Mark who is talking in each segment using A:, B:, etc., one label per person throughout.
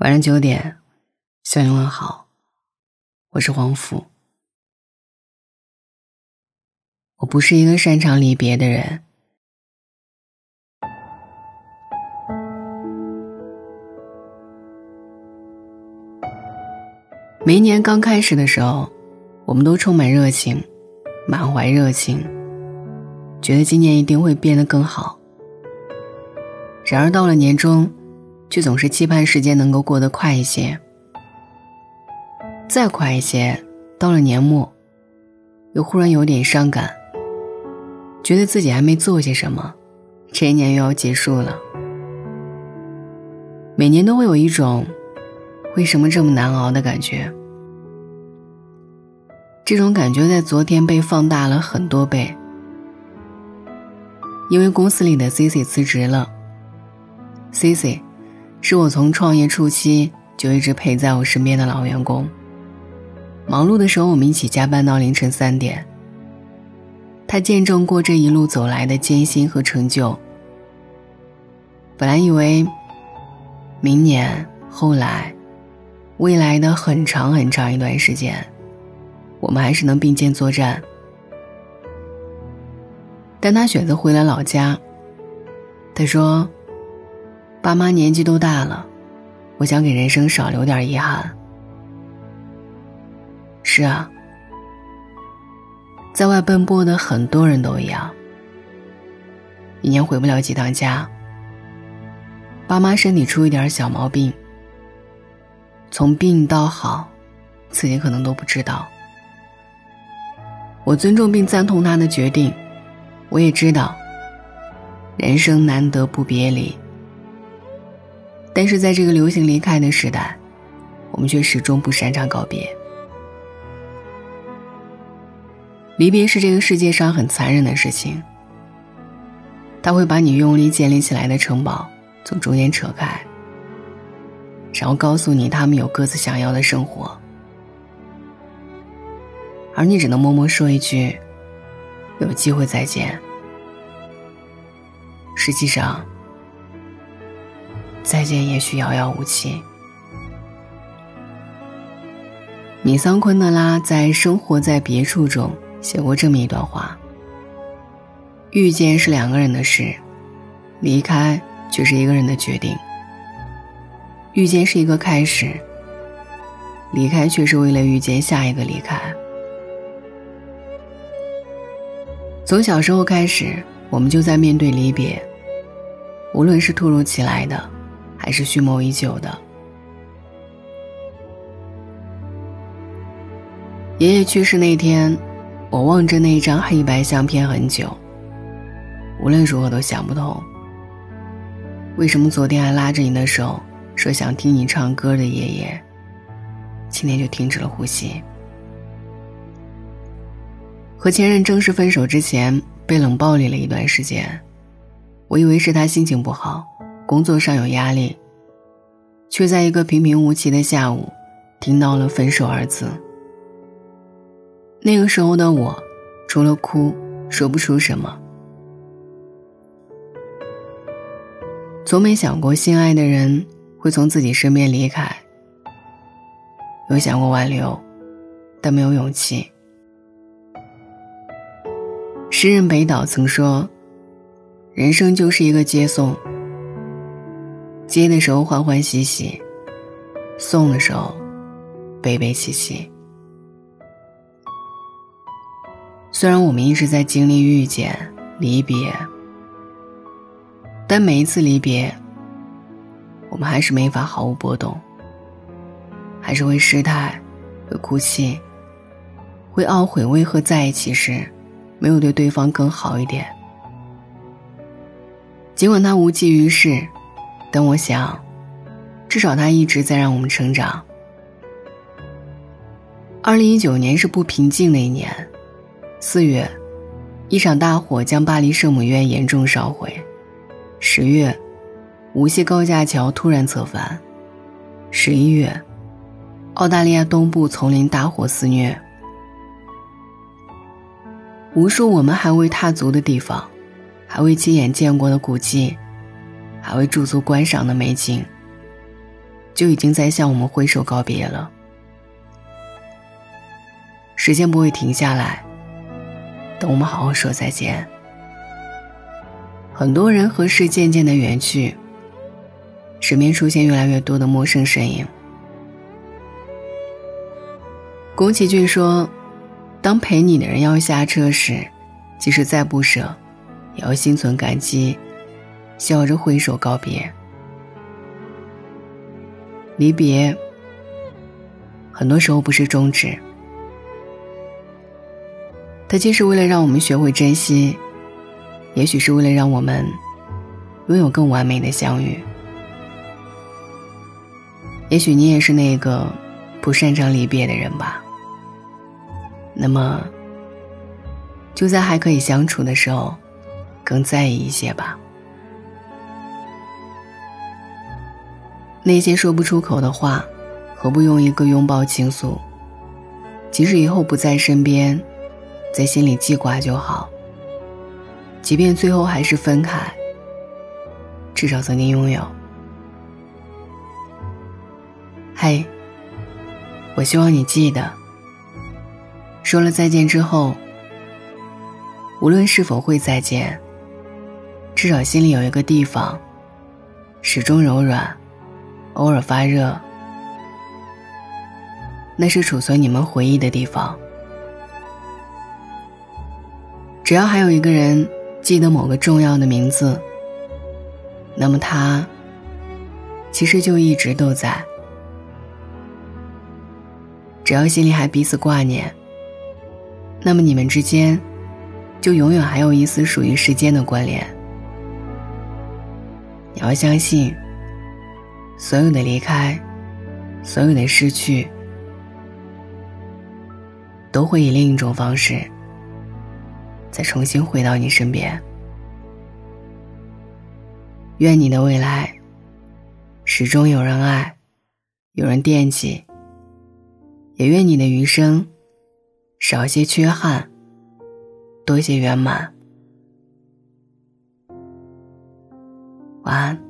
A: 晚上九点，向你问好，我是黄甫。我不是一个擅长离别的人。每一年刚开始的时候，我们都充满热情，满怀热情，觉得今年一定会变得更好。然而到了年终，却总是期盼时间能够过得快一些，再快一些。到了年末，又忽然有点伤感，觉得自己还没做些什么，这一年又要结束了。每年都会有一种为什么这么难熬的感觉，这种感觉在昨天被放大了很多倍，因为公司里的 C C 辞职了，C C。是我从创业初期就一直陪在我身边的老员工。忙碌的时候，我们一起加班到凌晨三点。他见证过这一路走来的艰辛和成就。本来以为，明年、后来、未来的很长很长一段时间，我们还是能并肩作战。但他选择回了老家。他说。爸妈年纪都大了，我想给人生少留点遗憾。是啊，在外奔波的很多人都一样，一年回不了几趟家。爸妈身体出一点小毛病，从病到好，自己可能都不知道。我尊重并赞同他的决定，我也知道，人生难得不别离。但是在这个流行离开的时代，我们却始终不擅长告别。离别是这个世界上很残忍的事情，它会把你用力建立起来的城堡从中间扯开，然后告诉你他们有各自想要的生活，而你只能默默说一句：“有机会再见。”实际上。再见，也许遥遥无期。米桑昆德拉在《生活在别处》中写过这么一段话：遇见是两个人的事，离开却是一个人的决定。遇见是一个开始，离开却是为了遇见下一个离开。从小时候开始，我们就在面对离别，无论是突如其来的。还是蓄谋已久的。爷爷去世那天，我望着那张黑白相片很久。无论如何都想不通，为什么昨天还拉着你的手，说想听你唱歌的爷爷，今天就停止了呼吸。和前任正式分手之前，被冷暴力了一段时间，我以为是他心情不好。工作上有压力，却在一个平平无奇的下午，听到了“分手”二字。那个时候的我，除了哭，说不出什么。从没想过心爱的人会从自己身边离开，有想过挽留，但没有勇气。诗人北岛曾说：“人生就是一个接送。”接的时候欢欢喜喜，送的时候悲悲戚戚。虽然我们一直在经历遇见、离别，但每一次离别，我们还是没法毫无波动，还是会失态，会哭泣，会懊悔为何在一起时没有对对方更好一点。尽管他无济于事。但我想，至少他一直在让我们成长。二零一九年是不平静的一年，四月，一场大火将巴黎圣母院严重烧毁；十月，无锡高架桥突然侧翻；十一月，澳大利亚东部丛林大火肆虐。无数我们还未踏足的地方，还未亲眼见过的古迹。还未驻足观赏的美景，就已经在向我们挥手告别了。时间不会停下来，等我们好好说再见。很多人和事渐渐的远去，身边出现越来越多的陌生身影。宫崎骏说：“当陪你的人要下车时，即使再不舍，也要心存感激，笑着挥手告别。离别，很多时候不是终止，它既是为了让我们学会珍惜。”也许是为了让我们拥有更完美的相遇。也许你也是那个不擅长离别的人吧。那么，就在还可以相处的时候，更在意一些吧。那些说不出口的话，何不用一个拥抱倾诉？即使以后不在身边，在心里记挂就好。即便最后还是分开，至少曾经拥有。嘿，我希望你记得，说了再见之后，无论是否会再见，至少心里有一个地方，始终柔软，偶尔发热，那是储存你们回忆的地方。只要还有一个人。记得某个重要的名字，那么他其实就一直都在。只要心里还彼此挂念，那么你们之间就永远还有一丝属于时间的关联。你要相信，所有的离开，所有的失去，都会以另一种方式。再重新回到你身边。愿你的未来始终有人爱，有人惦记。也愿你的余生少些缺憾，多些圆满。晚安。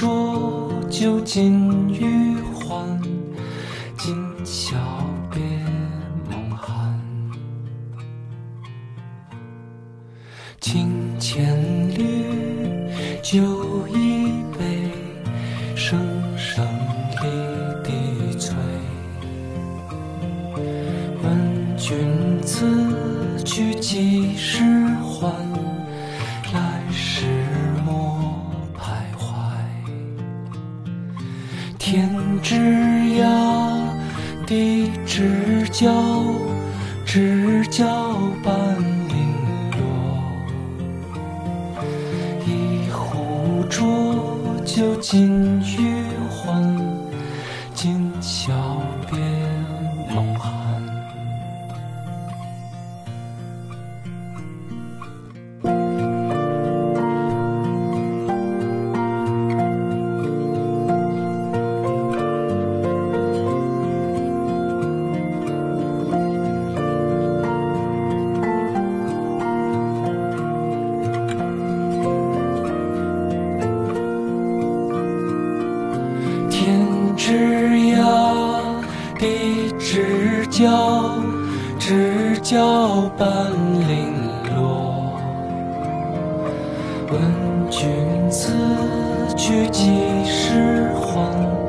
B: 酌酒尽余欢今宵别梦寒。清浅绿酒一知交半零落，一壶浊酒尽余欢，今宵别半零落，问君此去几时还？